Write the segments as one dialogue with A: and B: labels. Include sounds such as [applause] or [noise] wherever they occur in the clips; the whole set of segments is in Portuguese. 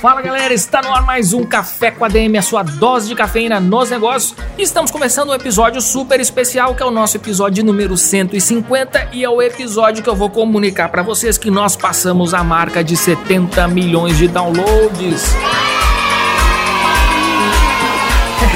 A: Fala galera, está no ar mais um Café com a DM, a sua dose de cafeína nos negócios. Estamos começando um episódio super especial, que é o nosso episódio número 150 e é o episódio que eu vou comunicar para vocês que nós passamos a marca de 70 milhões de downloads.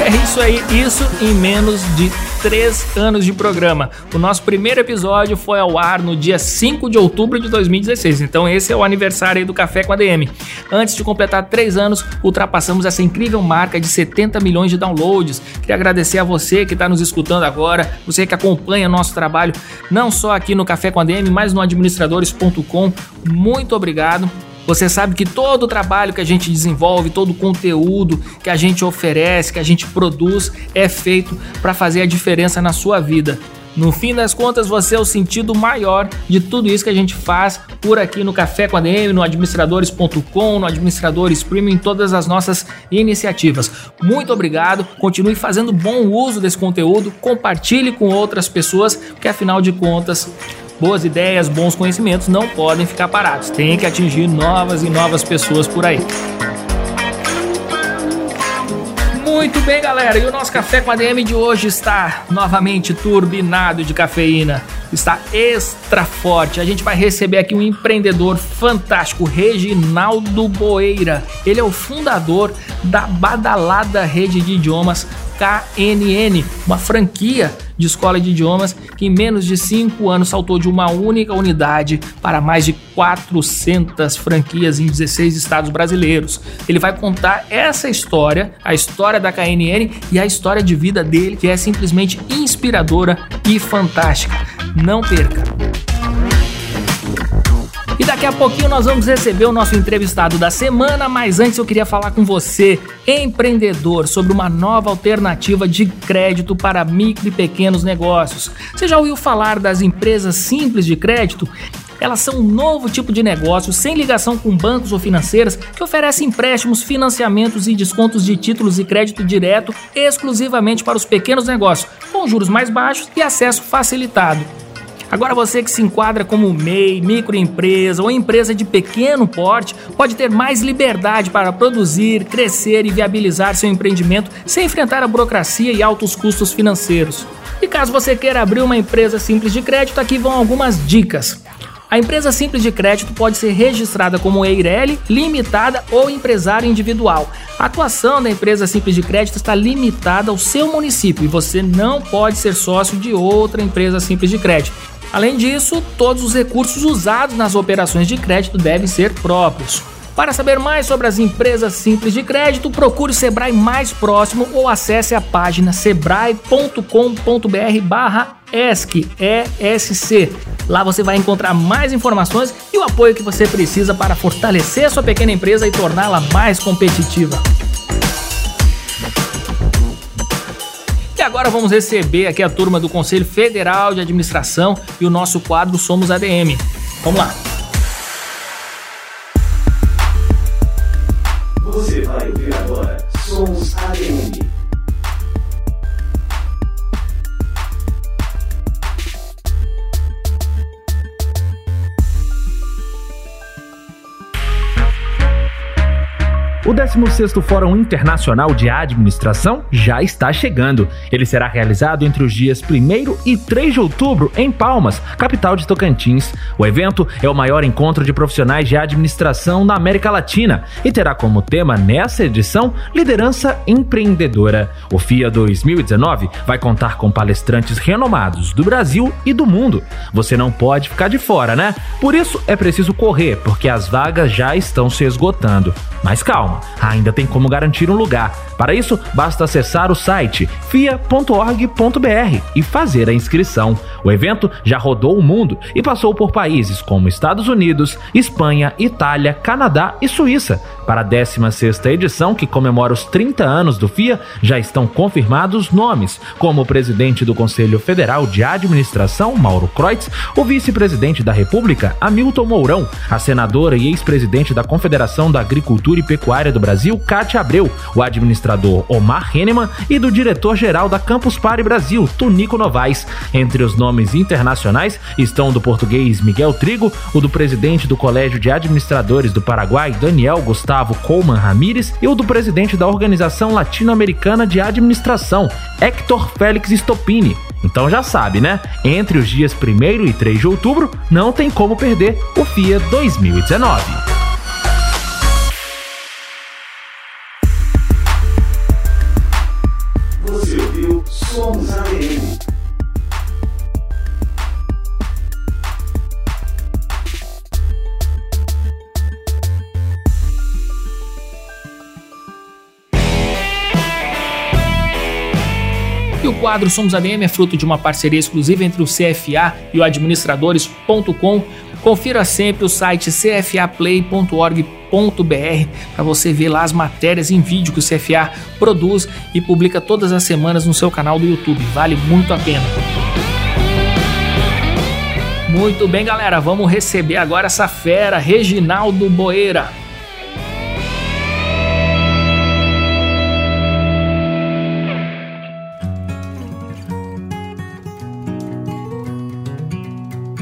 A: É isso aí, isso em menos de três anos de programa. O nosso primeiro episódio foi ao ar no dia 5 de outubro de 2016, então esse é o aniversário do Café com a DM. Antes de completar três anos, ultrapassamos essa incrível marca de 70 milhões de downloads. Queria agradecer a você que está nos escutando agora, você que acompanha nosso trabalho, não só aqui no Café com a DM, mas no administradores.com. Muito obrigado. Você sabe que todo o trabalho que a gente desenvolve, todo o conteúdo que a gente oferece, que a gente produz, é feito para fazer a diferença na sua vida. No fim das contas, você é o sentido maior de tudo isso que a gente faz por aqui no Café com a DM, no administradores.com, no Administradores Premium, em todas as nossas iniciativas. Muito obrigado, continue fazendo bom uso desse conteúdo, compartilhe com outras pessoas, porque afinal de contas, boas ideias, bons conhecimentos não podem ficar parados. Tem que atingir novas e novas pessoas por aí. Muito bem, galera. E o nosso café com a DM de hoje está novamente turbinado de cafeína. Está extra forte. A gente vai receber aqui um empreendedor fantástico, Reginaldo Boeira. Ele é o fundador da badalada rede de idiomas KNN, uma franquia de escola de idiomas que em menos de 5 anos saltou de uma única unidade para mais de 400 franquias em 16 estados brasileiros. Ele vai contar essa história, a história da KNN e a história de vida dele, que é simplesmente inspiradora e fantástica. Não perca! E daqui a pouquinho nós vamos receber o nosso entrevistado da semana, mas antes eu queria falar com você, empreendedor, sobre uma nova alternativa de crédito para micro e pequenos negócios. Você já ouviu falar das empresas simples de crédito? Elas são um novo tipo de negócio sem ligação com bancos ou financeiras que oferecem empréstimos, financiamentos e descontos de títulos e crédito direto exclusivamente para os pequenos negócios, com juros mais baixos e acesso facilitado. Agora você que se enquadra como MEI, microempresa ou empresa de pequeno porte, pode ter mais liberdade para produzir, crescer e viabilizar seu empreendimento sem enfrentar a burocracia e altos custos financeiros. E caso você queira abrir uma empresa simples de crédito, aqui vão algumas dicas. A empresa simples de crédito pode ser registrada como EIRELI, limitada ou empresário individual. A atuação da empresa simples de crédito está limitada ao seu município e você não pode ser sócio de outra empresa simples de crédito. Além disso, todos os recursos usados nas operações de crédito devem ser próprios. Para saber mais sobre as empresas simples de crédito, procure o Sebrae mais próximo ou acesse a página sebrae.com.br/esc, ESC. Lá você vai encontrar mais informações e o apoio que você precisa para fortalecer sua pequena empresa e torná-la mais competitiva. agora vamos receber aqui a turma do Conselho Federal de Administração e o nosso quadro Somos ADM. Vamos lá.
B: Você vai ouvir agora Somos ADM.
C: O 16º Fórum Internacional de Administração já está chegando. Ele será realizado entre os dias 1 e 3 de outubro em Palmas, capital de Tocantins. O evento é o maior encontro de profissionais de administração na América Latina e terá como tema nessa edição liderança empreendedora. O FIA 2019 vai contar com palestrantes renomados do Brasil e do mundo. Você não pode ficar de fora, né? Por isso é preciso correr, porque as vagas já estão se esgotando. Mas calma, ainda tem como garantir um lugar. Para isso, basta acessar o site fia.org.br e fazer a inscrição. O evento já rodou o mundo e passou por países como Estados Unidos, Espanha, Itália, Canadá e Suíça. Para a 16ª edição, que comemora os 30 anos do FIA, já estão confirmados nomes, como o presidente do Conselho Federal de Administração, Mauro Kreutz, o vice-presidente da República, Hamilton Mourão, a senadora e ex-presidente da Confederação da Agricultura e Pecuária do Brasil, Cátia Abreu, o administrador Omar Henneman e do diretor-geral da Campus Party Brasil, Tunico Novaes. Entre os nomes internacionais estão o do português Miguel Trigo, o do presidente do Colégio de Administradores do Paraguai, Daniel Gustavo Coleman Ramírez, e o do presidente da Organização Latino-Americana de Administração, Hector Félix Stopini. Então já sabe, né? Entre os dias 1 e 3 de outubro, não tem como perder o FIA 2019.
A: Quadro Somos ADM é fruto de uma parceria exclusiva entre o CFA e o administradores.com. Confira sempre o site cfaplay.org.br para você ver lá as matérias em vídeo que o CFA produz e publica todas as semanas no seu canal do YouTube. Vale muito a pena. Muito bem, galera, vamos receber agora essa fera, Reginaldo Boeira.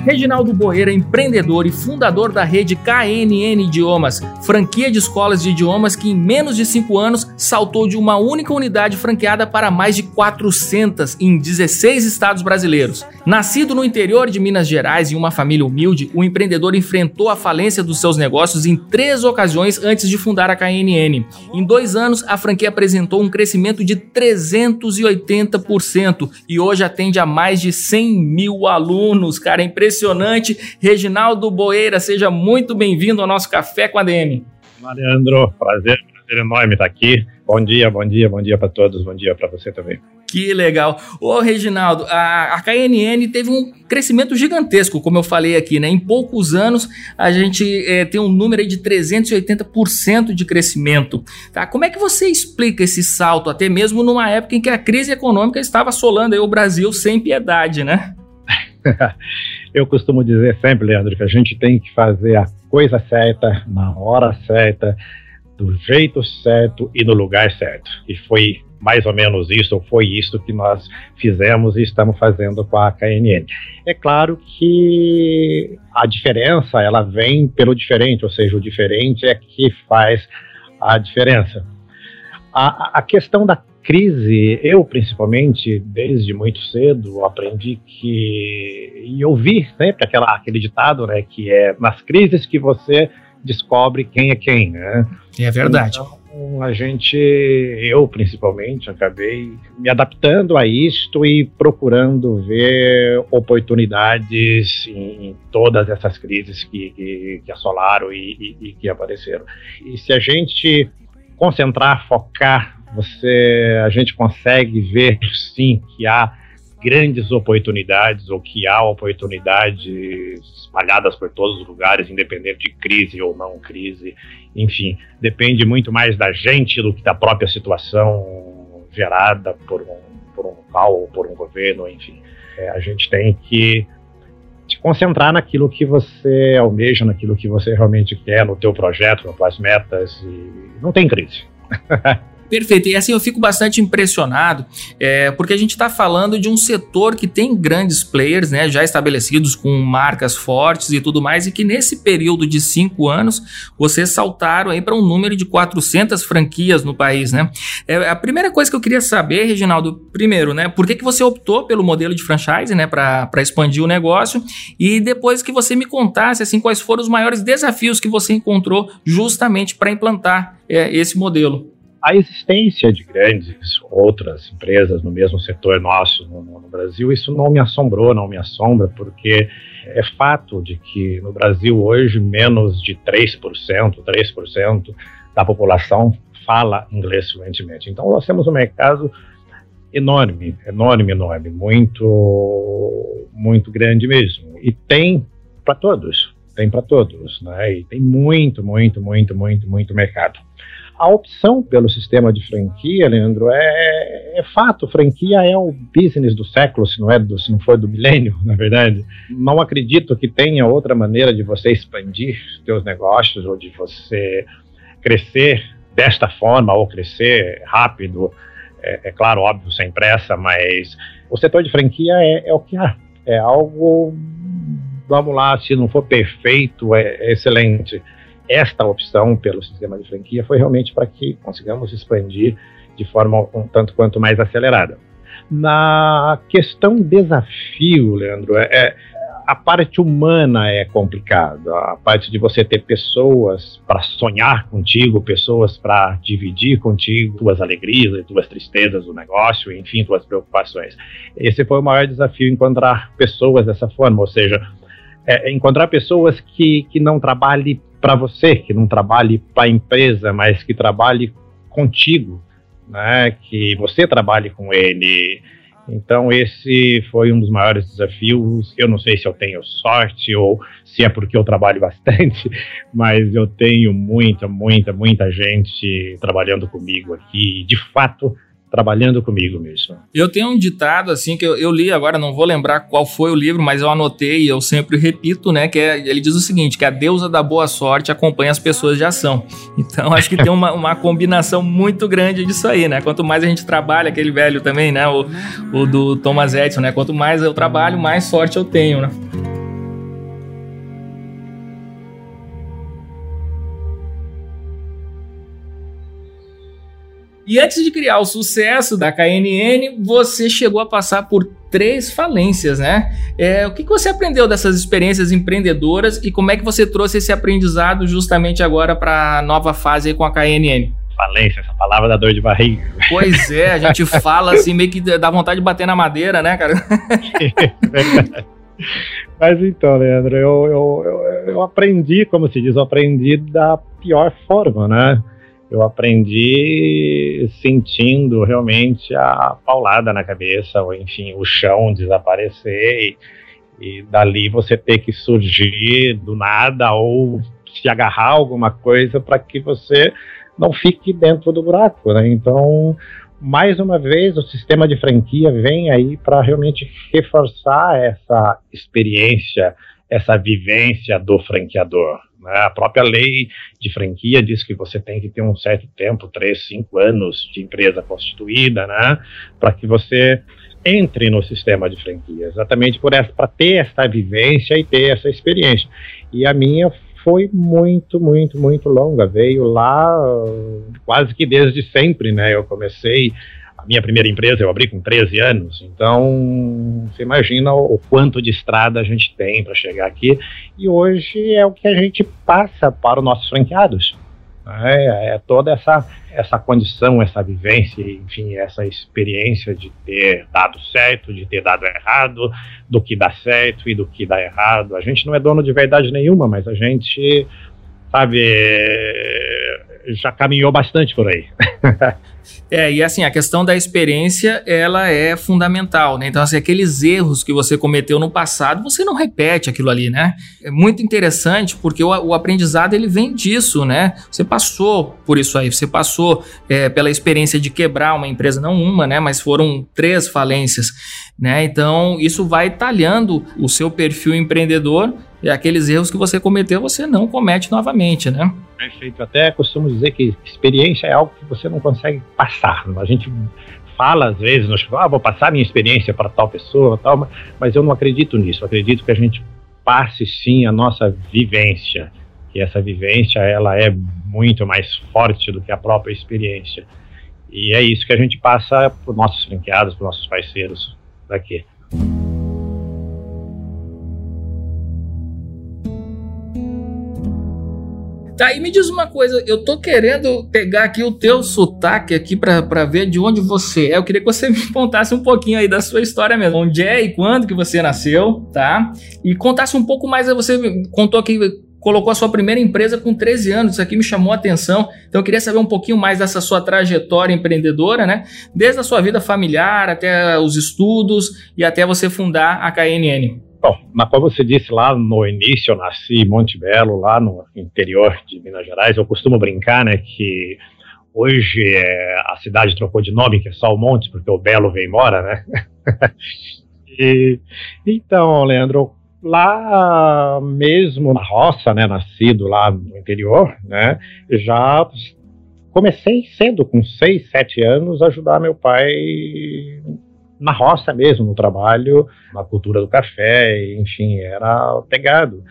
A: Reginaldo Boeira, empreendedor e fundador da rede KNN Idiomas, franquia de escolas de idiomas que em menos de 5 anos saltou de uma única unidade franqueada para mais de 400 em 16 estados brasileiros. Nascido no interior de Minas Gerais em uma família humilde, o empreendedor enfrentou a falência dos seus negócios em três ocasiões antes de fundar a KNN. Em dois anos, a franquia apresentou um crescimento de 380% e hoje atende a mais de 100 mil alunos. Cara, é impressionante. Reginaldo Boeira, seja muito bem-vindo ao nosso Café com a DM.
D: Mariandro, prazer, prazer enorme estar aqui. Bom dia, bom dia, bom dia para todos, bom dia para você também.
A: Que legal. Ô, Reginaldo, a, a KNN teve um crescimento gigantesco, como eu falei aqui, né? Em poucos anos, a gente é, tem um número de 380% de crescimento. Tá? Como é que você explica esse salto, até mesmo numa época em que a crise econômica estava assolando o Brasil sem piedade, né? [laughs]
D: Eu costumo dizer sempre, Leandro, que a gente tem que fazer a coisa certa, na hora certa, do jeito certo e no lugar certo. E foi mais ou menos isso, ou foi isso que nós fizemos e estamos fazendo com a KNN. É claro que a diferença, ela vem pelo diferente, ou seja, o diferente é que faz a diferença. A, a questão da crise, eu principalmente, desde muito cedo, aprendi que. e ouvi sempre aquela, aquele ditado, né, que é nas crises que você descobre quem é quem, né?
A: É verdade.
D: Então, a gente, eu principalmente, acabei me adaptando a isto e procurando ver oportunidades em todas essas crises que, que, que assolaram e, e, e que apareceram. E se a gente concentrar, focar você, a gente consegue ver sim que há grandes oportunidades ou que há oportunidades espalhadas por todos os lugares, independente de crise ou não crise. Enfim, depende muito mais da gente do que da própria situação gerada por um, por um local ou por um governo, enfim. É, a gente tem que se concentrar naquilo que você almeja, naquilo que você realmente quer, no teu projeto, nas tuas metas, e não tem crise. [laughs]
A: Perfeito. E assim eu fico bastante impressionado, é, porque a gente está falando de um setor que tem grandes players, né, já estabelecidos com marcas fortes e tudo mais, e que nesse período de cinco anos vocês saltaram aí para um número de 400 franquias no país, né? É, a primeira coisa que eu queria saber, Reginaldo, primeiro, né, por que, que você optou pelo modelo de franchise, né, para expandir o negócio, e depois que você me contasse assim quais foram os maiores desafios que você encontrou justamente para implantar é, esse modelo
D: a existência de grandes outras empresas no mesmo setor nosso no, no, Brasil, isso não me assombrou, não me assombra, porque é fato de que no Brasil hoje menos de 3%, 3% da população fala inglês fluentemente. Então, nós temos um mercado enorme, enorme, enorme, muito, muito grande mesmo. E tem para todos, tem para todos, né? E tem muito, muito, muito, muito, muito mercado. A opção pelo sistema de franquia, Leandro, é, é, fato. Franquia é o business do século, se não é do, se não for do milênio, [laughs] na verdade. Não acredito que tenha outra maneira de você expandir seus negócios ou de você crescer desta forma ou crescer rápido. É, é claro, óbvio, sem pressa, mas o setor de franquia é, é o que há. É algo, vamos lá, se não for perfeito, é, é excelente esta opção pelo sistema de franquia foi realmente para que consigamos expandir de forma um tanto quanto mais acelerada. Na questão desafio, Leandro, é, é a parte humana é complicada, a parte de você ter pessoas para sonhar contigo, pessoas para dividir contigo tuas alegrias e tuas tristezas do negócio, enfim, tuas preocupações. Esse foi o maior desafio, encontrar pessoas dessa forma, ou seja, é, encontrar pessoas que, que não trabalhem para você, que não trabalhe para a empresa, mas que trabalhe contigo, né? que você trabalhe com ele. Então, esse foi um dos maiores desafios. Eu não sei se eu tenho sorte ou se é porque eu trabalho [laughs] bastante, mas eu tenho muita, muita, muita gente trabalhando comigo aqui. De fato, trabalhando comigo mesmo.
A: Eu tenho um ditado assim que eu, eu, li agora, não vou lembrar qual foi o livro, mas eu anotei e eu sempre repito, né? Que é, ele diz o seguinte: que a deusa da boa sorte acompanha as pessoas de ação. Então acho que tem uma, uma combinação muito grande disso aí, né? Quanto mais a gente trabalha, aquele velho também, né? O, o do Thomas Edison, né? Quanto mais eu trabalho, mais sorte eu tenho, né? E antes de criar o sucesso da KNN, você chegou a passar por três falências, né? É, o que, que você aprendeu dessas experiências empreendedoras e como é que você trouxe esse aprendizado justamente agora para a nova fase com a KNN?
D: Falência, essa palavra dá dor de barriga.
A: Pois é, a gente [laughs] fala assim, meio que dá vontade de bater na madeira, né, cara? [laughs]
D: Mas então, Leandro, eu, eu, eu, eu aprendi, como se diz, eu aprendi da pior forma, né? Eu aprendi sentindo realmente a paulada na cabeça, ou enfim, o chão desaparecer, e, e dali você ter que surgir do nada ou se agarrar a alguma coisa para que você não fique dentro do buraco, né? Então, mais uma vez, o sistema de franquia vem aí para realmente reforçar essa experiência, essa vivência do franqueador. Né? A própria lei de franquia diz que você tem que ter um certo tempo, três, cinco anos de empresa constituída, né? para que você entre no sistema de franquia, exatamente por essa, para ter essa vivência e ter essa experiência. E a minha foi muito, muito, muito longa. Veio lá quase que desde sempre, né? Eu comecei a minha primeira empresa eu abri com 13 anos, então você imagina o, quanto de estrada a gente tem para chegar aqui. E hoje é o que a gente passa para os nossos franqueados. É, é, toda essa, essa condição, essa vivência, enfim, essa experiência de ter dado certo, de ter dado errado, do que dá certo e do que dá errado. A gente não é dono de verdade nenhuma, mas a gente, sabe, já caminhou bastante por aí. [laughs]
A: É, e assim, a questão da experiência, ela é fundamental, né? Então, assim, aqueles erros que você cometeu no passado, você não repete aquilo ali, né? É muito interessante porque o, o aprendizado, ele vem disso, né? Você passou por isso aí, você passou é, pela experiência de quebrar uma empresa, não uma, né? Mas foram três falências, né? Então, isso vai talhando o seu perfil empreendedor e aqueles erros que você cometeu, você não comete novamente, né?
D: Perfeito. Até costumo dizer que experiência é algo que você não consegue passar. A gente fala às vezes, nós, ah, vou passar minha experiência para tal pessoa, tal, mas eu não acredito nisso. Eu acredito que a gente passe sim a nossa vivência, que essa vivência ela é muito mais forte do que a própria experiência. E é isso que a gente passa para os nossos franqueados, para os nossos parceiros daqui.
A: Tá, e me diz uma coisa, eu tô querendo pegar aqui o teu sotaque aqui para ver de onde você é. Eu queria que você [laughs] me contasse um pouquinho aí da sua história mesmo. Onde é e quando que você nasceu, tá? E contasse um pouco mais, você contou aqui colocou a sua primeira empresa com 13 anos. Isso aqui me chamou a atenção. Então eu queria saber um pouquinho mais dessa sua trajetória empreendedora, né? Desde a sua vida familiar até os estudos e até você fundar a KNN.
D: Bom, mas como você disse lá no início, eu nasci em Monte Belo, lá no interior de Minas Gerais. Eu costumo brincar, né, que hoje é, a cidade trocou de nome, que é só o Monte, porque o Belo vem embora, né? [laughs] e, então, Leandro, lá mesmo na roça, né, nascido lá no interior, né, já comecei cedo, com seis, sete anos, a ajudar meu pai na roça mesmo, no trabalho, na cultura do café, enfim, era pegado.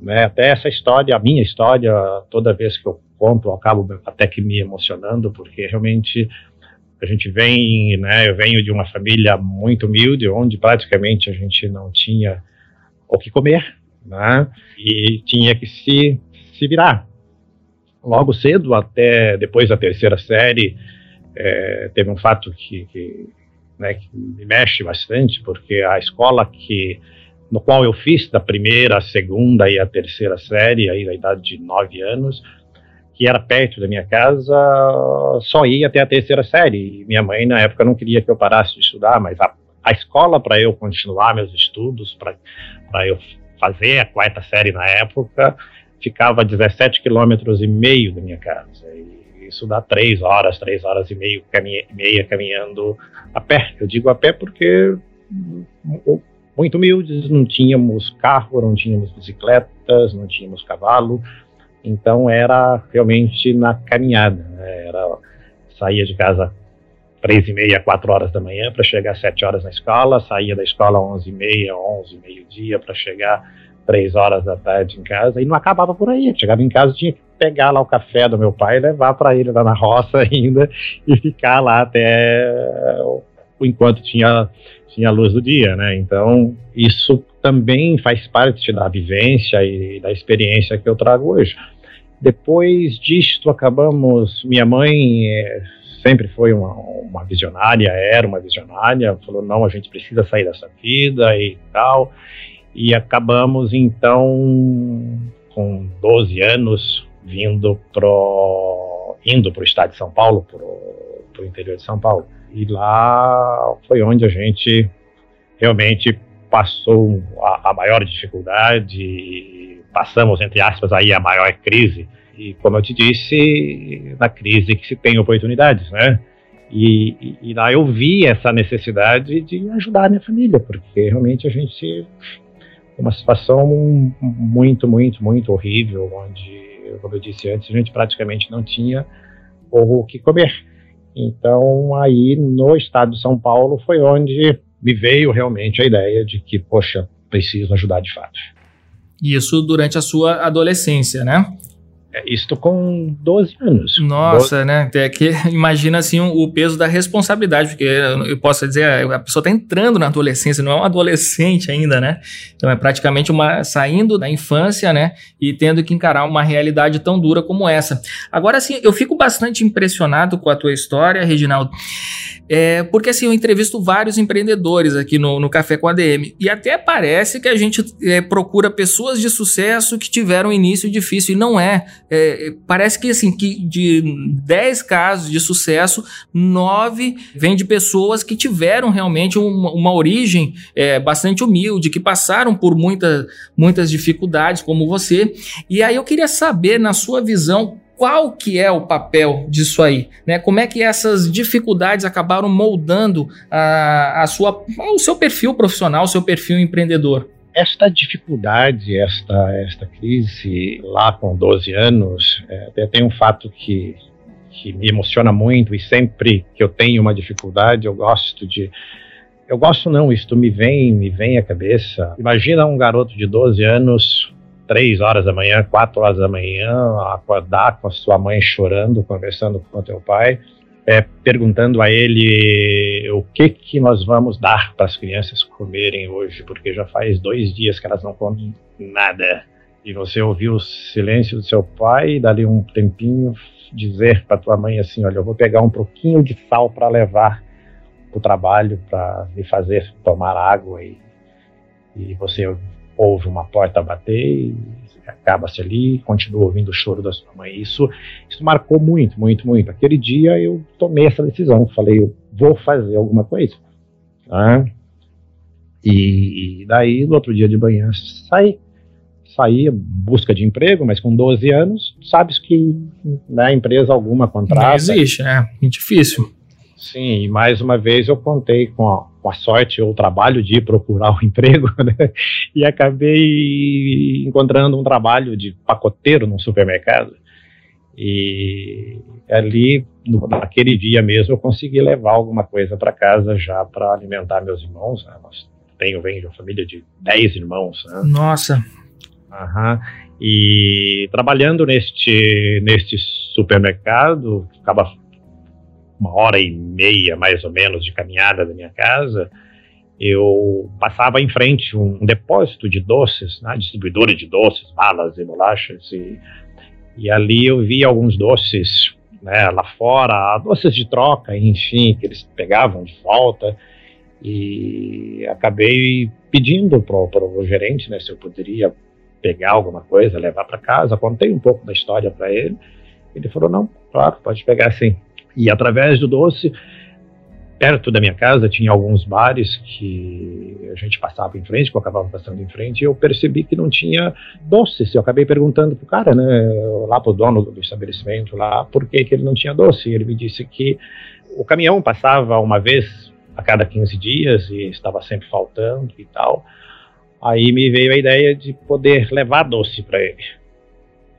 D: Né? Até essa história, a minha história, toda vez que eu conto, eu acabo até que me emocionando, porque realmente a gente vem, né, eu venho de uma família muito humilde, onde praticamente a gente não tinha o que comer, né? E tinha que se, se virar. Logo cedo, até depois da terceira série, é, teve um fato que, que, né, que me mexe bastante, porque a escola que no qual eu fiz da primeira, a segunda e a terceira série, aí na idade de nove anos, que era perto da minha casa, só ia até a terceira série. E minha mãe, na época, não queria que eu parasse de estudar, mas a, a escola para eu continuar meus estudos, para eu fazer a quarta série na época, ficava a 17 quilômetros e meio da minha casa. E isso dá três horas, três horas e meio, caminha, meia caminhando a pé. Eu digo a pé porque muito humildes, não tínhamos carro, não tínhamos bicicletas, não tínhamos cavalo, então era realmente na caminhada. Né? Era saía de casa três e meia, quatro horas da manhã para chegar às sete horas na escola, saía da escola onze e meia, onze, meio-dia para chegar três horas da tarde em casa e não acabava por aí. Chegava em casa tinha que pegar lá o café do meu pai levar para ele lá na roça [laughs] ainda e ficar lá até enquanto tinha tinha a luz do dia, né? Então isso também faz parte da vivência e da experiência que eu trago hoje. Depois disto acabamos, minha mãe é, sempre foi uma, uma visionária, era uma visionária, falou, não, a gente precisa sair dessa vida e tal, e acabamos, então, com 12 anos, vindo pro, indo para o estado de São Paulo, para o interior de São Paulo. E lá foi onde a gente realmente passou a, a maior dificuldade, passamos, entre aspas, aí a maior crise, e como eu te disse, na crise que se tem oportunidades, né? E, e, e, lá eu vi essa necessidade de ajudar a minha família, porque realmente a gente uma situação muito, muito, muito horrível, onde, como eu disse antes, a gente praticamente não tinha o que comer. Então, aí no estado de São Paulo foi onde me veio realmente a ideia de que, poxa, preciso ajudar de fato.
A: Isso durante a sua adolescência, né?
D: É, isto com 12 anos.
A: Nossa, 12. né? Até que [laughs] imagina assim o peso da responsabilidade, porque eu posso dizer, a pessoa está entrando na adolescência, não é um adolescente ainda, né? Então é praticamente uma saindo da infância, né? E tendo que encarar uma realidade tão dura como essa. Agora, assim, eu fico bastante impressionado com a tua história, Reginaldo. É, porque assim, eu entrevisto vários empreendedores aqui no, no Café com a DM. E até parece que a gente é, procura pessoas de sucesso que tiveram um início difícil. E não é. É. Parece que assim, que de 10 casos de sucesso, 9 vêm de pessoas que tiveram realmente uma, uma origem é, bastante humilde, que passaram por muita, muitas dificuldades, como você. E aí eu queria saber, na sua visão, qual que é o papel disso aí, né? Como é que essas dificuldades acabaram moldando a, a sua, o seu perfil profissional, o seu perfil empreendedor?
D: Esta dificuldade, esta, esta crise lá com 12 anos, é, tem um fato que, que me emociona muito e sempre que eu tenho uma dificuldade eu gosto de eu gosto não, isto me vem, me vem à cabeça. Imagina um garoto de 12 anos três horas da manhã, quatro horas da manhã, acordar com a sua mãe chorando, conversando com o teu pai, é, perguntando a ele o que que nós vamos dar para as crianças comerem hoje, porque já faz dois dias que elas não comem nada. E você ouviu o silêncio do seu pai e dali um tempinho dizer para tua mãe assim, olha, eu vou pegar um pouquinho de sal para levar para o trabalho, para me fazer tomar água e, e você ouve uma porta bater e acaba-se ali, continua ouvindo o choro da sua mãe. Isso, isso marcou muito, muito, muito. Aquele dia eu tomei essa decisão, falei, eu vou fazer alguma coisa. Tá? E, e daí, no outro dia de manhã, saí. Saí busca de emprego, mas com 12 anos, sabes que né, empresa alguma contrata. Não
A: existe, né? É difícil.
D: Sim, e mais uma vez eu contei com a, com a sorte ou o trabalho de procurar [laughs] um emprego, né? E acabei encontrando um trabalho de pacoteiro num supermercado. E ali, no, naquele dia mesmo, eu consegui levar alguma coisa para casa já para alimentar meus irmãos. Né? Nós tenho, venho de uma família de 10 irmãos. Né?
A: Nossa!
D: Uhum. E trabalhando neste, neste supermercado, ficava uma hora e meia, mais ou menos, de caminhada da minha casa, eu passava em frente um, depósito de doces, né, distribuidora de doces, balas e bolachas, e, e ali eu vi alguns doces né, lá fora, doces de troca, enfim, que eles pegavam de volta, e acabei pedindo para o gerente né, se eu poderia pegar alguma coisa, levar para casa. Contei um pouco da história para ele. Ele falou: não, claro, pode pegar sim. E através do doce, perto da minha casa tinha alguns bares que a gente passava em frente, que eu acabava passando em frente, e eu percebi que não tinha doces. Eu acabei perguntando pro cara, né, lá pro dono do estabelecimento lá, por que, que ele não tinha doce. E ele me disse que o caminhão passava uma vez a cada 15 dias e estava sempre faltando e tal. Aí me veio a ideia de poder levar doce para ele.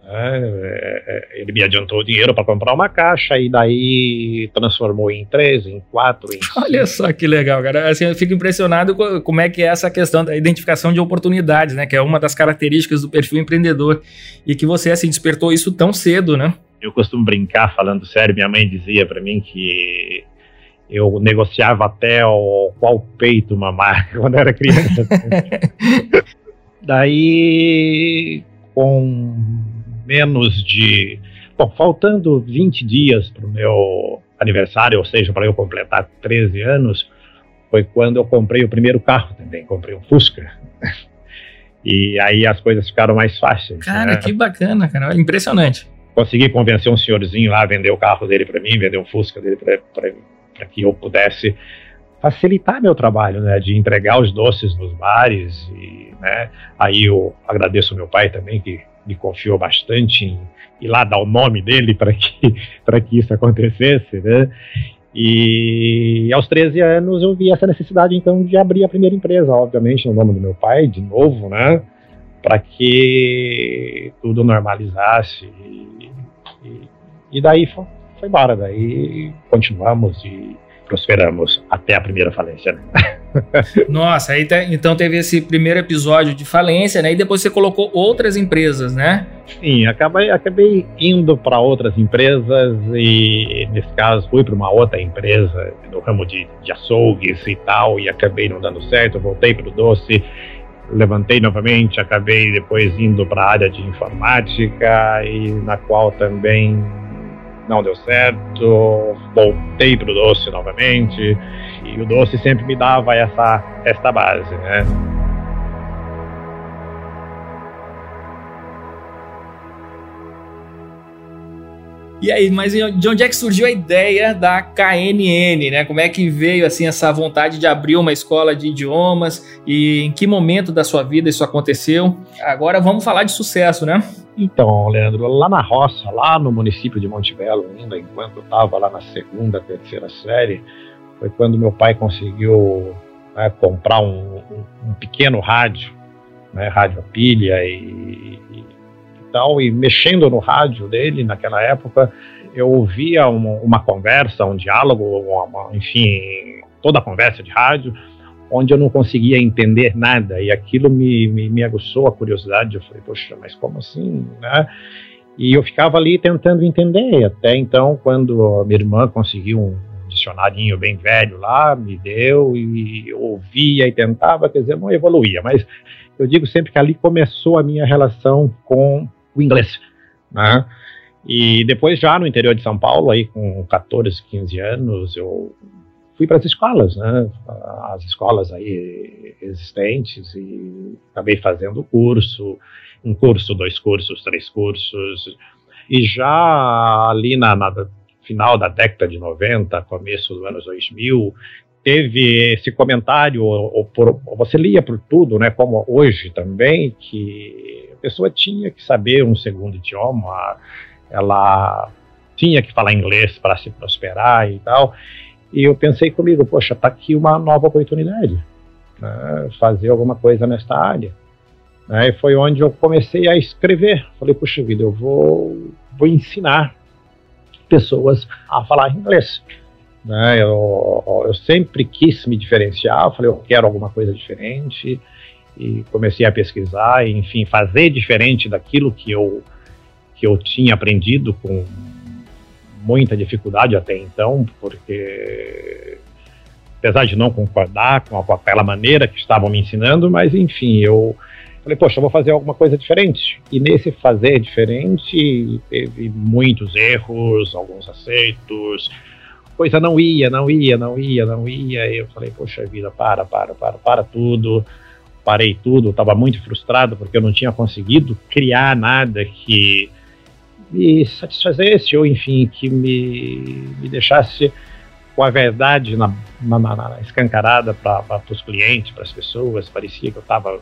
D: É, é, ele me adiantou o dinheiro para comprar uma caixa e daí transformou em três, em quatro. Em [laughs]
A: Olha só que legal, cara. Assim, eu fico impressionado com como é que é essa questão da identificação de oportunidades, né? Que é uma das características do perfil empreendedor e que você assim despertou isso tão cedo, né?
D: Eu costumo brincar falando sério. Minha mãe dizia para mim que eu negociava até o qual peito mamar [laughs] quando era criança. [laughs] daí com menos de. Bom, faltando 20 dias para o meu aniversário, ou seja, para eu completar 13 anos, foi quando eu comprei o primeiro carro também, comprei um Fusca. [laughs] e aí as coisas ficaram mais fáceis.
A: Cara, né? que bacana, cara, impressionante.
D: Consegui convencer um senhorzinho lá a vender o carro dele para mim, vender um Fusca dele para que eu pudesse facilitar meu trabalho, né, de entregar os doces nos bares e, né, aí eu agradeço meu pai também que me confiou bastante em ir lá dar o nome dele para que, [laughs] que isso acontecesse, né? E aos 13 anos eu vi essa necessidade então de abrir a primeira empresa, obviamente no nome do meu pai, de novo, né? Para que tudo normalizasse. E, e, e daí foi, foi embora, daí continuamos e prosperamos até a primeira falência. Né? [laughs]
A: Nossa, aí tá, então teve esse primeiro episódio de falência, né? E depois você colocou outras empresas, né?
D: Sim, acabei, acabei indo para outras empresas e, nesse caso, fui para uma outra empresa no ramo de, de açougues e tal, e acabei não dando certo. Voltei para o doce, levantei novamente, acabei depois indo para a área de informática e na qual também não deu certo, voltei pro doce novamente, e o doce sempre me dava essa, esta base, né?
A: E aí, mas de onde é que surgiu a ideia da KNN, né? Como é que veio assim essa vontade de abrir uma escola de idiomas e em que momento da sua vida isso aconteceu? Agora vamos falar de sucesso, né?
D: Então, Leandro, lá na roça, lá no município de Monte Belo, ainda enquanto eu estava lá na segunda, terceira série, foi quando meu pai conseguiu né, comprar um, um, pequeno rádio, né, rádio a pilha e, e, tal, e mexendo no rádio dele naquela época, eu ouvia uma, uma conversa, um diálogo, uma, enfim, toda a conversa de rádio, onde eu não conseguia entender nada, e aquilo me, me, me aguçou a curiosidade. Eu falei, poxa, mas como assim, né? E eu ficava ali tentando entender, até então, quando a minha irmã conseguiu um dicionarinho bem velho lá, me deu, e ouvia e tentava, quer dizer, não evoluía, mas eu digo sempre que ali começou a minha relação com o inglês, né? E depois já no interior de São Paulo, aí com 14, 15 anos, eu fui para as escolas, né? As escolas aí existentes e acabei fazendo curso, um curso, dois cursos, três cursos. E já ali na, na final da década de 90, começo dos anos 2000, teve esse comentário, ou, por, você lia por tudo, né, como hoje também, que a pessoa tinha que saber um segundo idioma, ela tinha que falar inglês para se prosperar e tal. E eu pensei comigo, poxa, tá aqui uma nova oportunidade, né, fazer alguma coisa nesta área. Né, e foi onde eu comecei a escrever. Falei, puxa vida, eu vou, vou ensinar pessoas a falar inglês. Né? Eu, eu sempre quis me diferenciar, falei, eu quero alguma coisa diferente, e comecei a pesquisar, enfim, fazer diferente daquilo que eu, que eu tinha aprendido com muita dificuldade até então, porque apesar de não concordar com, aquela maneira que estavam me ensinando, mas enfim, eu falei, poxa, eu vou fazer alguma coisa diferente. E nesse fazer diferente, teve muitos erros, alguns aceitos, coisa não ia, não ia, não ia, não ia. E eu falei, poxa vida, para, para, para, para tudo. Parei tudo, estava muito frustrado porque eu não tinha conseguido criar nada que me satisfazesse ou, enfim, que me, me deixasse com a verdade na, na, na escancarada para os clientes, para as pessoas. Parecia que eu estava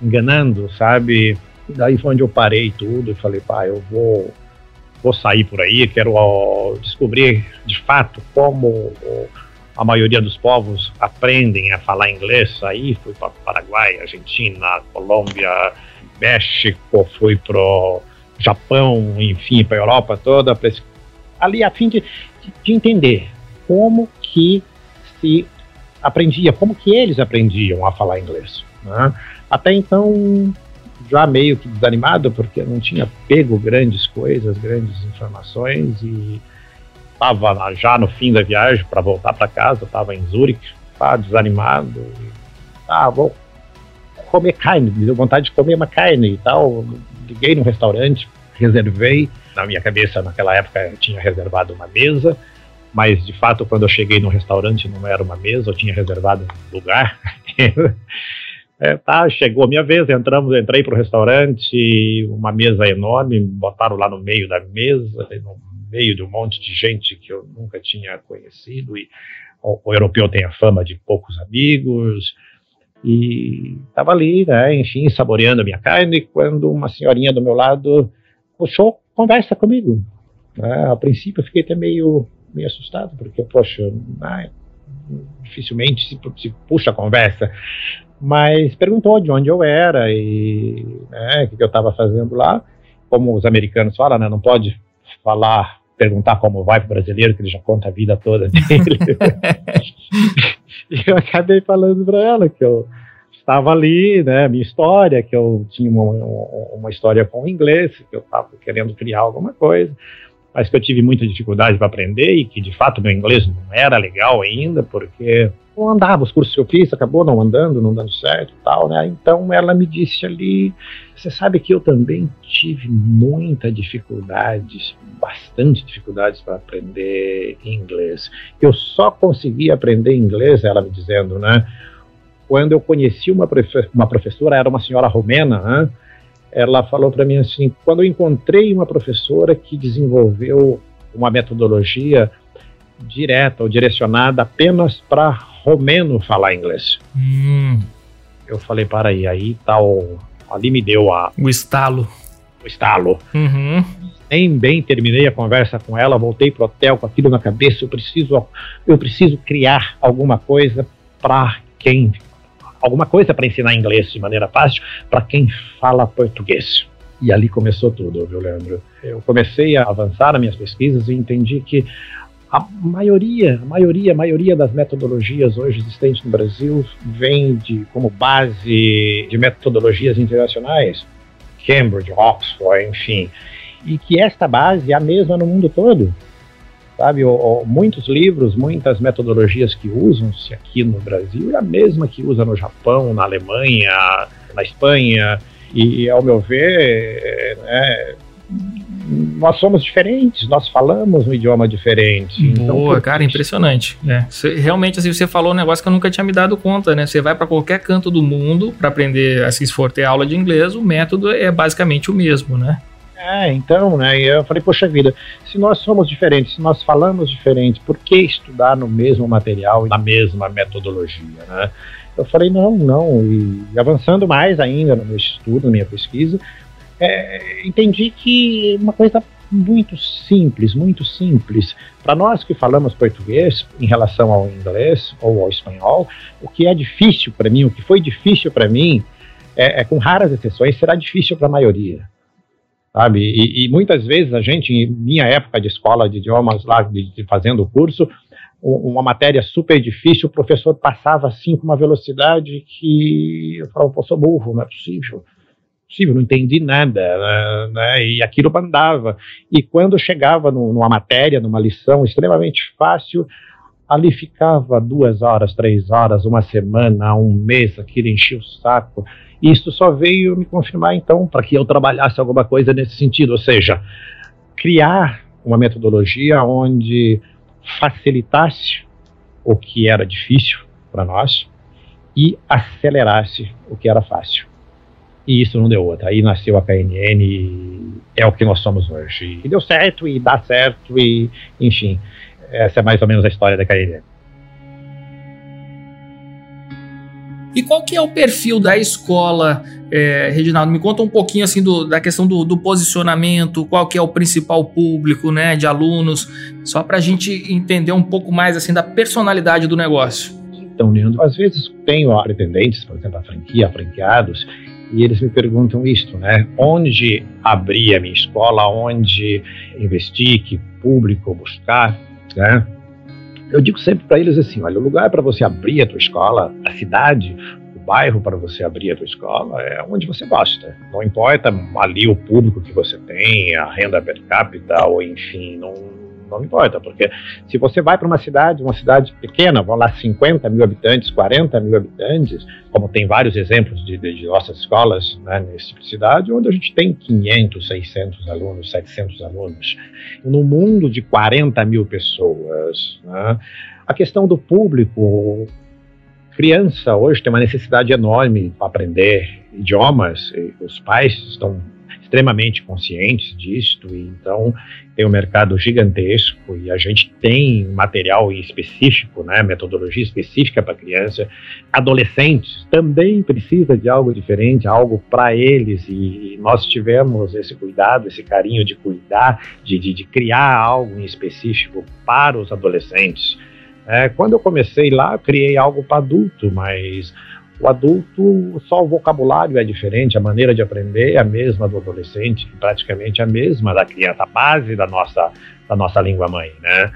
D: enganando, sabe? E daí foi onde eu parei tudo e falei, pá, eu vou vou sair por aí, quero ó, descobrir de fato como a maioria dos povos aprendem a falar inglês. Aí fui para Paraguai, Argentina, Colômbia, México, fui para Japão, enfim, para a Europa toda, pra, ali a fim de, de entender como que se aprendia, como que eles aprendiam a falar inglês. Né? Até então já meio que desanimado, porque não tinha pego grandes coisas, grandes informações, e estava já no fim da viagem para voltar para casa, estava em Zurique, estava desanimado. E, ah, vou comer carne, deu vontade de comer uma carne e tal. Liguei no restaurante, reservei. Na minha cabeça, naquela época, eu tinha reservado uma mesa, mas de fato, quando eu cheguei no restaurante, não era uma mesa, eu tinha reservado um lugar. [laughs] É, tá, chegou a minha vez, entramos, entrei para o restaurante, uma mesa enorme, botaram lá no meio da mesa, no meio de um monte de gente que eu nunca tinha conhecido, e o, o europeu tem a fama de poucos amigos, e estava ali, né, enfim, saboreando a minha carne, quando uma senhorinha do meu lado puxou conversa comigo. Né, a princípio eu fiquei até meio, meio assustado, porque, poxa, ai, dificilmente se, se puxa a conversa mas perguntou de onde eu era e né, o que eu estava fazendo lá. Como os americanos falam, né, não pode falar, perguntar como vai para o brasileiro, que ele já conta a vida toda dele. [laughs] e eu acabei falando para ela que eu estava ali, né, minha história, que eu tinha uma, uma história com o inglês, que eu estava querendo criar alguma coisa mas que eu tive muita dificuldade para aprender e que de fato meu inglês não era legal ainda, porque não andava, os cursos que eu fiz acabou não andando, não dando certo tal, né? Então ela me disse ali, você sabe que eu também tive muita dificuldade, bastante dificuldades para aprender inglês. Eu só consegui aprender inglês, ela me dizendo, né? Quando eu conheci uma, uma professora, era uma senhora romena, né? Ela falou para mim assim: quando eu encontrei uma professora que desenvolveu uma metodologia direta ou direcionada apenas para romeno falar inglês. Hum. Eu falei, para aí, aí tal. Ali me deu a.
A: O estalo.
D: O estalo. Uhum. Nem bem terminei a conversa com ela, voltei pro hotel com aquilo na cabeça. Eu preciso, eu preciso criar alguma coisa para quem alguma coisa para ensinar inglês de maneira fácil para quem fala português. E ali começou tudo, viu, Leandro? Eu comecei a avançar nas minhas pesquisas e entendi que a maioria, a maioria, a maioria das metodologias hoje existentes no Brasil vem de como base de metodologias internacionais, Cambridge, Oxford, enfim, e que esta base é a mesma no mundo todo sabe? muitos livros, muitas metodologias que usam-se aqui no Brasil é a mesma que usa no Japão, na Alemanha, na Espanha, e ao meu ver, né, nós somos diferentes, nós falamos um idioma diferente.
A: Então, Boa, cara, impressionante. É. Você, realmente, assim, você falou um negócio que eu nunca tinha me dado conta, né? Você vai para qualquer canto do mundo para aprender, assim, se for ter aula de inglês, o método é basicamente o mesmo, né?
D: É, então, né? Eu falei, poxa vida, se nós somos diferentes, se nós falamos diferente, por que estudar no mesmo material e na mesma metodologia, né? Eu falei, não, não. E avançando mais ainda no meu estudo, na minha pesquisa, é, entendi que uma coisa muito simples, muito simples. Para nós que falamos português em relação ao inglês ou ao espanhol, o que é difícil para mim, o que foi difícil para mim, é, é, com raras exceções, será difícil para a maioria sabe? E, e, muitas vezes a gente, em minha época de escola de idiomas lá, de, de fazendo o curso, uma matéria super difícil, o professor passava assim com uma velocidade que eu falava, pô, sou burro, não é possível. Possível, não entendi nada, né? né e aquilo mandava. E quando chegava numa matéria, numa lição extremamente fácil, ali ficava duas horas, três horas, uma semana, um mês, aquilo enchia o saco. Isso só veio me confirmar, então, para que eu trabalhasse alguma coisa nesse sentido, ou seja, criar uma metodologia onde facilitasse o que era difícil para nós e acelerasse o que era fácil. E isso não deu outra. Aí nasceu a KNN e é o que nós somos hoje. E deu certo e dá certo e, enfim, essa é mais ou menos a história da KNN.
A: E qual que é o perfil da escola, é, Reginaldo? Me conta um pouquinho assim do, da questão do, do, posicionamento, qual que é o principal público, né, de alunos, só para a gente entender um pouco mais assim da personalidade do negócio.
D: Então, Leandro, às vezes tenho pretendentes, por exemplo, a franquia, franqueados, e eles me perguntam isto, né? Onde abrir a minha escola, onde investir, que público buscar, né? Eu digo sempre para eles assim: olha, o lugar para você abrir a tua escola, a cidade, o bairro para você abrir a tua escola é onde você gosta. Não importa ali o público que você tem, a renda per capita, ou enfim, não, não importa, porque se você vai para uma cidade, uma cidade pequena, vão lá 50 mil habitantes, 40 mil habitantes, como tem vários exemplos de, de, nossas escolas né, nesse tipo de cidade, onde a gente tem 500, 600 alunos, 700 alunos. No mundo de 40 mil pessoas, né, a questão do público, criança hoje tem uma necessidade enorme para aprender idiomas, os pais estão extremamente conscientes disto, e então tem um mercado gigantesco e a gente tem material específico, né, metodologia específica para criança. Adolescentes também precisa de algo diferente, algo para eles, e nós tivemos esse cuidado, esse carinho de cuidar, de, de, de criar algo em específico para os adolescentes. É, quando eu comecei lá, eu criei algo para adulto, mas o adulto, só o vocabulário é diferente, a maneira de aprender é a mesma do adolescente, praticamente a mesma da criança, a base da nossa, da nossa língua mãe, né?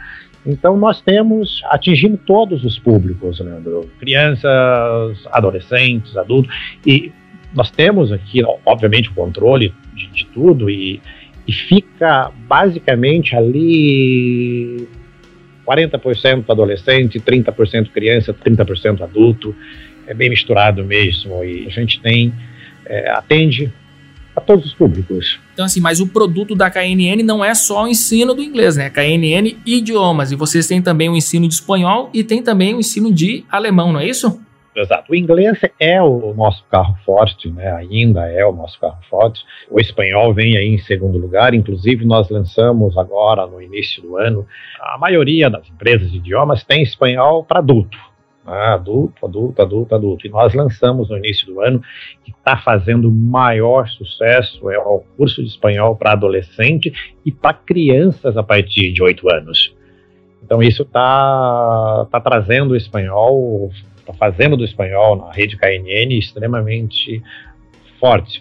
D: Então nós temos atingindo todos os públicos, Leandro, crianças, adolescentes, adultos, e nós temos aqui, obviamente, o controle de, de tudo e, e fica basicamente ali 40% adolescente, 30% criança, 30% adulto é bem misturado mesmo e a gente tem é, atende a todos os públicos.
A: Então assim, mas o produto da KNN não é só o ensino do inglês, né? KNN idiomas e vocês têm também o ensino de espanhol e tem também o ensino de alemão, não é isso?
D: Exato. O inglês é o nosso carro forte, né? Ainda é o nosso carro forte. O espanhol vem aí em segundo lugar. Inclusive, nós lançamos agora, no início do ano, a maioria das empresas de idiomas tem espanhol para adulto. Ah, adulto, adulto, adulto, adulto. E nós lançamos no início do ano, que está fazendo maior sucesso, é o curso de espanhol para adolescente e para crianças a partir de 8 anos. Então isso está tá trazendo o espanhol, está fazendo do espanhol na rede KNN extremamente forte.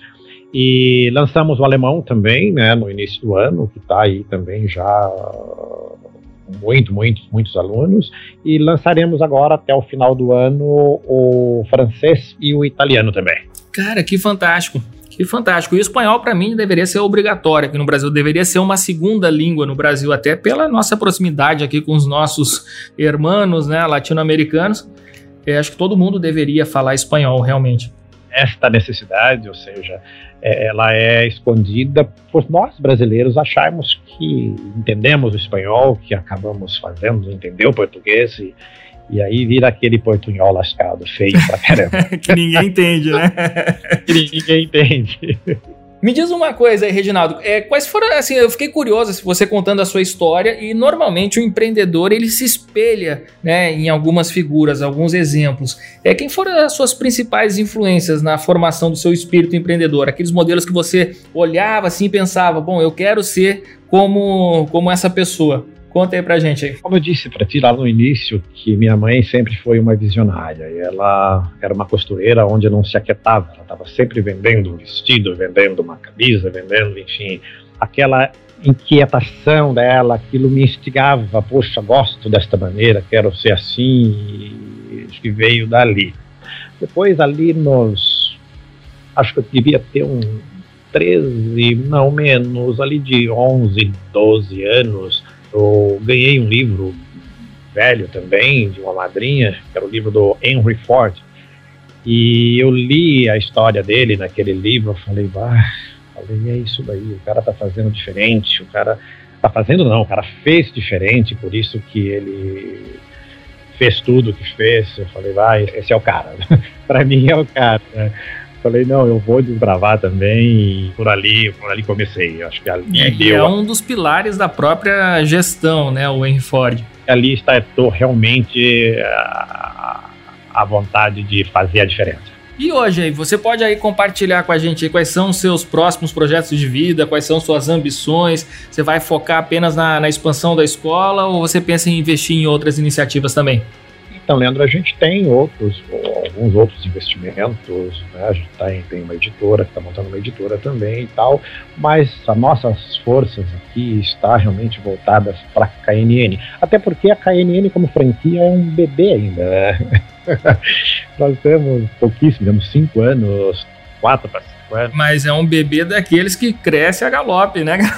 D: E lançamos o alemão também, né, no início do ano, que está aí também já muito, muito, muitos alunos, e lançaremos agora até o final do ano o francês e o italiano também.
A: Cara, que fantástico! Que fantástico. E o espanhol, para mim, deveria ser obrigatório aqui no Brasil. Deveria ser uma segunda língua no Brasil, até pela nossa proximidade aqui com os nossos irmãos né, latino-americanos. Eu acho que todo mundo deveria falar espanhol, realmente.
D: Esta necessidade, ou seja, é, ela é escondida por nós brasileiros acharmos que entendemos o espanhol, que acabamos fazendo entender o português e, e aí vira aquele portunhol lascado, feio pra caramba. [laughs]
A: que ninguém entende, né? [laughs]
D: que ninguém entende.
A: Me diz uma coisa aí, Reginaldo. É, quais foram, assim, eu fiquei curioso se você contando a sua história e normalmente o empreendedor ele se espelha, né, em algumas figuras, alguns exemplos. É quem foram as suas principais influências na formação do seu espírito empreendedor? Aqueles modelos que você olhava assim e pensava, bom, eu quero ser como como essa pessoa. Conta aí pra gente.
D: Como eu disse para ti lá no início, que minha mãe sempre foi uma visionária. Ela era uma costureira onde não se aquietava. Ela estava sempre vendendo um vestido, vendendo uma camisa, vendendo, enfim. Aquela inquietação dela, aquilo me instigava. Poxa, gosto desta maneira, quero ser assim. Acho que veio dali. Depois, ali nos. Acho que eu devia ter um 13, não menos, ali de 11, 12 anos eu ganhei um livro velho também, de uma madrinha, que era o livro do Henry Ford. E eu li a história dele naquele livro, eu falei, bah, falei, é isso daí, o cara tá fazendo diferente, o cara tá fazendo não, o cara fez diferente, por isso que ele fez tudo o que fez. Eu falei, vai, esse é o cara. [laughs] para mim é o cara. Falei, não, eu vou desbravar também e por ali, por ali comecei. Acho que ali
A: é, deu... é um dos pilares da própria gestão, né, o Henry Ford.
D: Ali está realmente a, a vontade de fazer a diferença.
A: E hoje aí, você pode aí compartilhar com a gente quais são os seus próximos projetos de vida, quais são suas ambições? Você vai focar apenas na, na expansão da escola ou você pensa em investir em outras iniciativas também?
D: Então, Leandro, a gente tem outros, alguns outros investimentos, né? a gente tá em, tem uma editora que está montando uma editora também e tal, mas as nossas forças aqui está realmente voltadas para a KNN, até porque a KNN como franquia é um bebê ainda, né? [laughs] Nós temos pouquíssimo, temos cinco anos, quatro para
A: Mas é um bebê daqueles que cresce a galope, né? [laughs]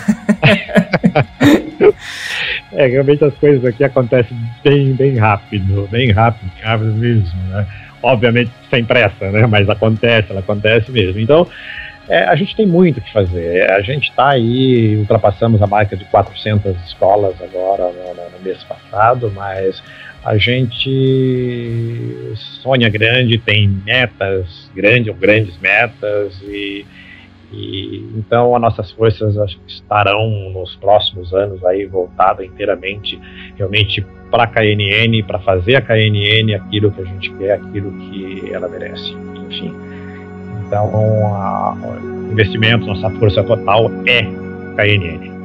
D: É, realmente as coisas aqui acontecem bem, bem rápido, bem rápido, rápido mesmo, né? Obviamente sem pressa, né? Mas acontece, ela acontece mesmo. Então, é, a gente tem muito o que fazer. A gente está aí, ultrapassamos a marca de 400 escolas agora no, no, mês passado, mas a gente sonha grande, tem metas grandes, grandes metas e e, então, as nossas forças estarão nos próximos anos aí voltadas inteiramente, realmente para a KNN, para fazer a KNN aquilo que a gente quer, aquilo que ela merece. Enfim. Então, o investimento, nossa força total é KNN.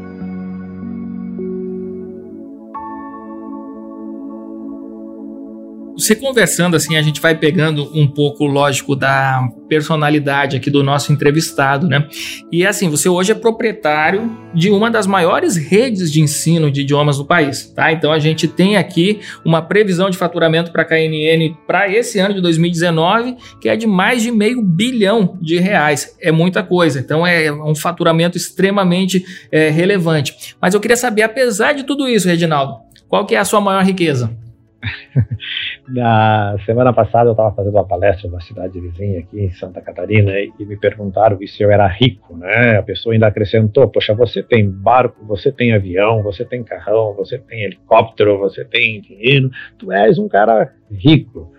A: Você conversando assim, a gente vai pegando um pouco, lógico, da personalidade aqui do nosso entrevistado, né? E assim, você hoje é proprietário de uma das maiores redes de ensino de idiomas do país, tá? Então a gente tem aqui uma previsão de faturamento para a KNN para esse ano de 2019, que é de mais de meio bilhão de reais. É muita coisa. Então é um faturamento extremamente é, relevante. Mas eu queria saber, apesar de tudo isso, Reginaldo, qual que é a sua maior riqueza? [laughs]
D: Na semana passada eu estava fazendo uma palestra numa cidade vizinha aqui em Santa Catarina e, me perguntaram se eu era rico, né? A pessoa ainda acrescentou: Poxa, você tem barco, você tem avião, você tem carrão, você tem helicóptero, você tem dinheiro, tu és um cara rico.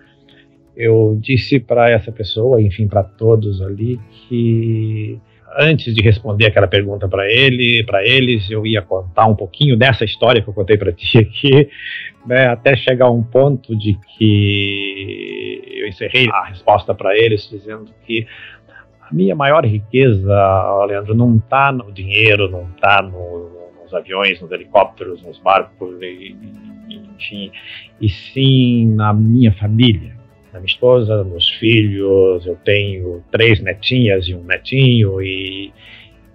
D: Eu disse para essa pessoa, enfim, para todos ali, que antes de responder aquela pergunta para ele, para eles, eu ia contar um pouquinho dessa história que eu contei para [laughs] ti aqui, né, até chegar a um ponto de que eu encerrei a resposta para eles dizendo que a minha maior riqueza, Leandro, não está no dinheiro, não está no, nos aviões, nos helicópteros, nos barcos, e, enfim, e sim na minha família na minha esposa, meus filhos, eu tenho três netinhas e um netinho e,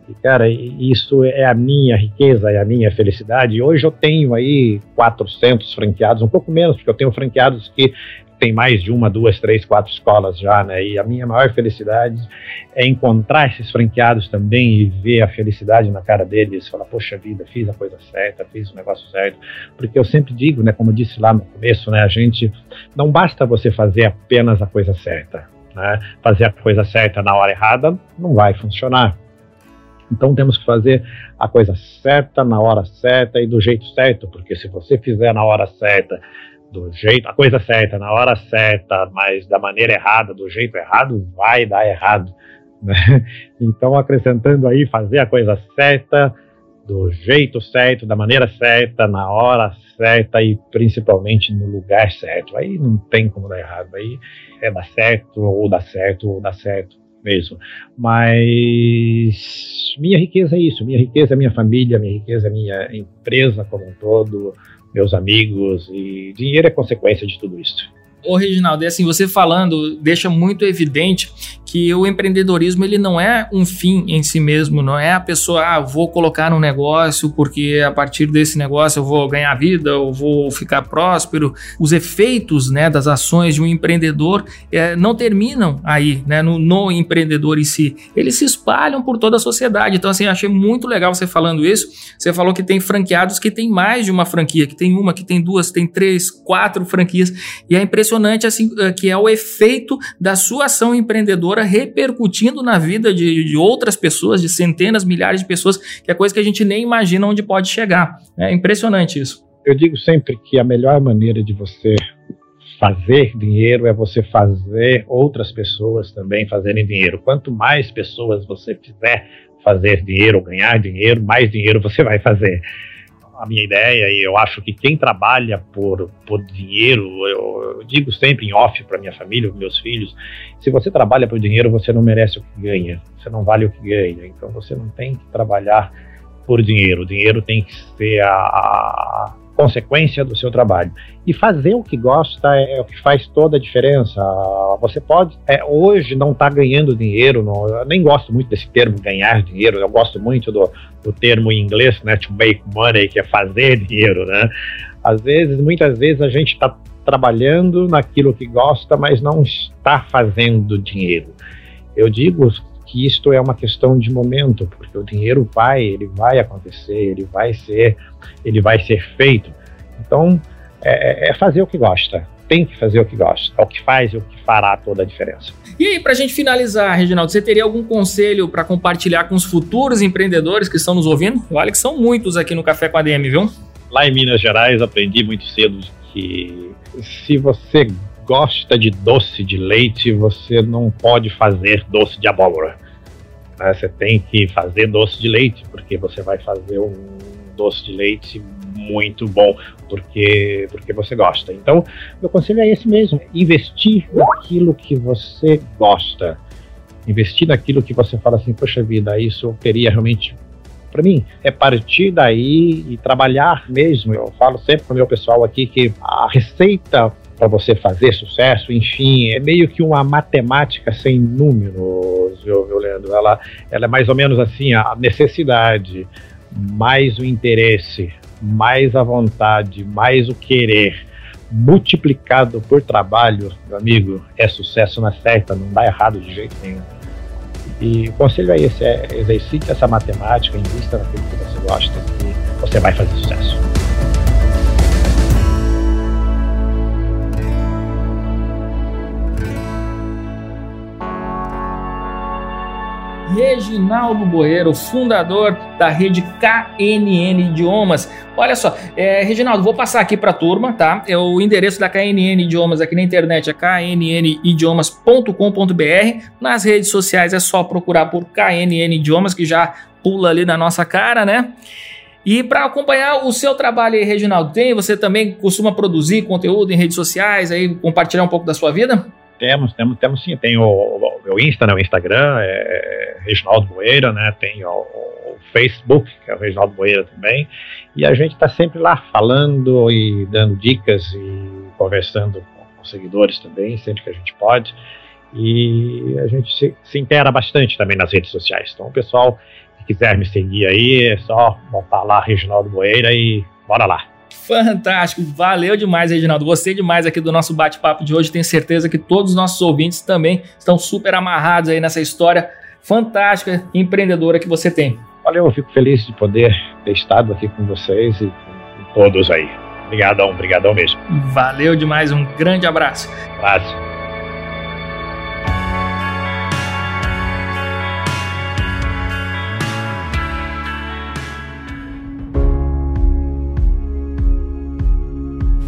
D: e, cara, isso é a minha riqueza, é a minha felicidade. Hoje eu tenho aí 400 franqueados, um pouco menos, porque eu tenho franqueados que tem mais de uma, duas, três, quatro escolas já, né? E a minha maior felicidade é encontrar esses franqueados também e ver a felicidade na cara deles, falar, poxa vida, fiz a coisa certa, fiz o negócio certo. Porque eu sempre digo, né, como eu disse lá no começo, né, a gente não basta você fazer apenas a coisa certa. Né? Fazer a coisa certa na hora errada não vai funcionar. Então temos que fazer a coisa certa na hora certa e do jeito certo, porque se você fizer na hora certa, do jeito, a coisa certa, na hora certa, mas da maneira errada, do jeito errado, vai dar errado. [laughs] Né? Então, acrescentando aí, fazer a coisa certa, do jeito certo, da maneira certa, na hora certa e principalmente no lugar certo. Aí não tem como dar errado. Aí é dar certo, ou dar certo, ou dar certo mesmo. Mas minha riqueza é isso. Minha riqueza é minha família, minha riqueza é minha empresa como um todo, meus amigos, e dinheiro é consequência de tudo isso.
A: Ô, Reginaldo, e assim, você falando deixa muito evidente que o empreendedorismo ele não é um fim em si mesmo, não é a pessoa, ah, vou colocar um negócio porque a partir desse negócio eu vou ganhar vida, eu vou ficar próspero. Os efeitos né, das ações de um empreendedor é, não terminam aí, né, no, no, empreendedor em si. Eles se espalham por toda a sociedade. Então, assim, achei muito legal você falando isso. Você falou que tem franqueados que tem mais de uma franquia, que tem uma, que tem duas, tem três, quatro franquias. E é impressionante assim é, que é o efeito da sua ação empreendedora repercutindo na vida de, de, outras pessoas, de centenas, milhares de pessoas, que é coisa que a gente nem imagina onde pode chegar. É impressionante isso.
D: Eu digo sempre que a melhor maneira de você fazer dinheiro é você fazer outras pessoas também fazerem dinheiro. Quanto mais pessoas você fizer fazer dinheiro, ganhar dinheiro, mais dinheiro você vai fazer a minha ideia e eu acho que quem trabalha por, por dinheiro, eu, eu digo sempre em off para minha família, meus filhos, se você trabalha por dinheiro, você não merece o que ganha, você não vale o que ganha, então você não tem que trabalhar por dinheiro, o dinheiro tem que ser a, a consequência do seu trabalho. E fazer o que gosta é, é o que faz toda a diferença. Você pode, é, hoje, não estar tá ganhando dinheiro, não, eu nem gosto muito desse termo ganhar dinheiro, eu gosto muito do, do termo em inglês, né, to make money, que é fazer dinheiro, né? Às vezes, muitas vezes, a gente está trabalhando naquilo que gosta, mas não está fazendo dinheiro. Eu digo que isto é uma questão de momento, porque o dinheiro vai, ele vai acontecer, ele vai ser, ele vai ser feito. Então, é, é fazer o que gosta. Tem que fazer o que gosta. É o que faz e o que fará toda a diferença.
A: E aí, para a gente finalizar, Reginaldo, você teria algum conselho para compartilhar com os futuros empreendedores que estão nos ouvindo? Olha que são muitos aqui no Café com a DM, viu?
D: Lá em Minas Gerais, aprendi muito cedo que se você gosta de doce de leite, você não pode fazer doce de abóbora. Né? Você tem que fazer doce de leite, porque você vai fazer um doce de leite muito bom, porque, porque você gosta. Então, meu conselho é esse mesmo: investir naquilo que você gosta. Investir naquilo que você fala assim, poxa vida, isso eu teria realmente para mim é partir daí e trabalhar mesmo. Eu falo sempre para o meu pessoal aqui que a receita para você fazer sucesso, enfim, é meio que uma matemática sem números, viu, viu Leandro? Ela, ela é mais ou menos assim, a necessidade, mais o interesse, mais a vontade, mais o querer, multiplicado por trabalho, meu amigo, é sucesso na certa, não dá errado de jeito nenhum. E o conselho é esse, é exercite essa matemática, invista naquilo que você gosta e você vai fazer sucesso.
A: Reginaldo Borreiro, fundador da rede KNN Idiomas. Olha só, é, Reginaldo, vou passar aqui para a turma, tá? É o endereço da KNN Idiomas aqui na internet é knnidiomas.com.br. Nas redes sociais é só procurar por KNN Idiomas, que já pula ali na nossa cara, né? E para acompanhar o seu trabalho aí, Reginaldo, tem? Você também costuma produzir conteúdo em redes sociais, aí compartilhar um pouco da sua vida?
D: Temos, temos, temos sim. Tem o, meu Insta, né, o Instagram, é, é Reginaldo Boeira, né? Tem o, o, Facebook, que é o Reginaldo Boeira também. E a gente está sempre lá falando e dando dicas e conversando com seguidores também, sempre que a gente pode. E a gente se, se intera bastante também nas redes sociais. Então, o pessoal que quiser me seguir aí, é só botar lá Reginaldo Boeira e bora lá.
A: Fantástico, valeu demais, Reginaldo. Gostei demais aqui do nosso bate-papo de hoje. Tenho certeza que todos os nossos ouvintes também estão super amarrados aí nessa história fantástica empreendedora que você tem.
D: Valeu, eu fico feliz de poder ter estado aqui com vocês e com todos aí. Obrigadão, obrigadão mesmo.
A: Valeu demais, um grande abraço.
D: Abraço.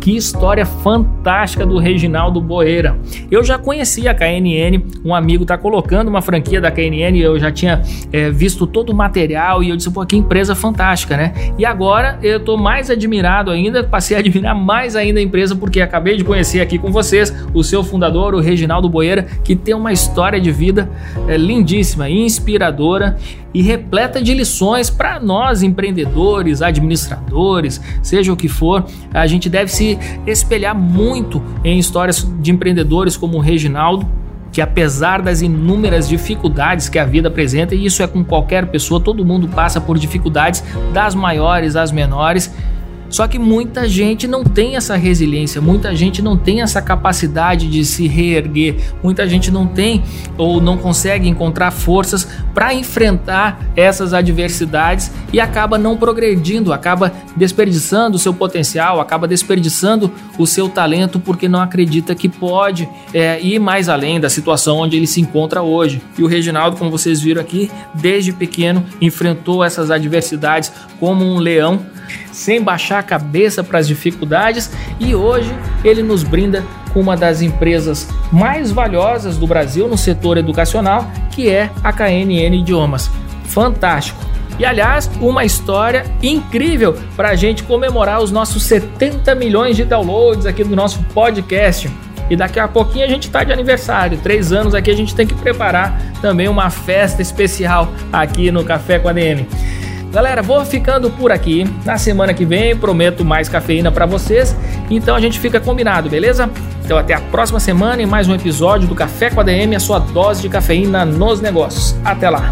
A: Que história fantástica do Reginaldo Boeira. Eu já conhecia a KNN, um amigo está colocando uma franquia da KNN, eu já tinha é, visto todo o material e eu disse, pô, que empresa fantástica, né? E agora eu estou mais admirado ainda, passei a admirar mais ainda a empresa porque acabei de conhecer aqui com vocês o seu fundador, o Reginaldo Boeira, que tem uma história de vida é, lindíssima, inspiradora e repleta de lições para nós empreendedores, administradores, seja o que for. A gente deve se espelhar muito em histórias de empreendedores como o Reginaldo, que apesar das inúmeras dificuldades que a vida apresenta, e isso é com qualquer pessoa, todo mundo passa por dificuldades, das maiores às menores, só que muita gente não tem essa resiliência, muita gente não tem essa capacidade de se reerguer, muita gente não tem ou não consegue encontrar forças para enfrentar essas adversidades e acaba não progredindo, acaba desperdiçando o seu potencial, acaba desperdiçando o seu talento porque não acredita que pode é, ir mais além da situação onde ele se encontra hoje. E o Reginaldo, como vocês viram aqui, desde pequeno enfrentou essas adversidades como um leão sem baixar a cabeça para as dificuldades e hoje ele nos brinda com uma das empresas mais valiosas do Brasil no setor educacional, que é a KNN Idiomas. Fantástico! E aliás, uma história incrível para a gente comemorar os nossos 70 milhões de downloads aqui do nosso podcast. E daqui a pouquinho a gente está de aniversário, três anos aqui a gente tem que preparar também uma festa especial aqui no Café com a DM. Galera, vou ficando por aqui. Na semana que vem prometo mais cafeína para vocês. Então a gente fica combinado, beleza? Então até a próxima semana em mais um episódio do Café com a DM, a sua dose de cafeína nos negócios. Até lá.